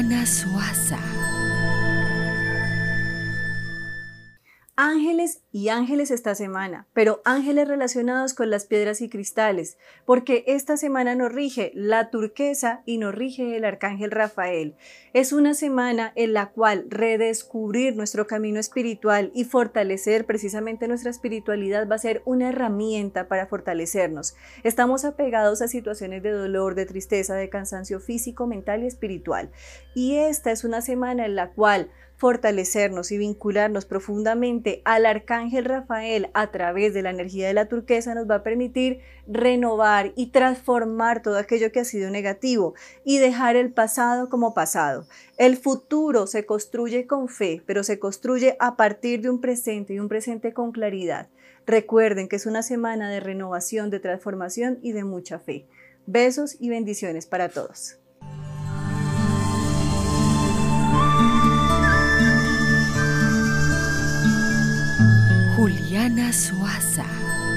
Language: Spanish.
Tanah Suasa. Ángeles y ángeles esta semana, pero ángeles relacionados con las piedras y cristales, porque esta semana nos rige la turquesa y nos rige el arcángel Rafael. Es una semana en la cual redescubrir nuestro camino espiritual y fortalecer precisamente nuestra espiritualidad va a ser una herramienta para fortalecernos. Estamos apegados a situaciones de dolor, de tristeza, de cansancio físico, mental y espiritual. Y esta es una semana en la cual fortalecernos y vincularnos profundamente al arcángel Rafael a través de la energía de la turquesa nos va a permitir renovar y transformar todo aquello que ha sido negativo y dejar el pasado como pasado. El futuro se construye con fe, pero se construye a partir de un presente y un presente con claridad. Recuerden que es una semana de renovación, de transformación y de mucha fe. Besos y bendiciones para todos. Ganaswasa. Suasa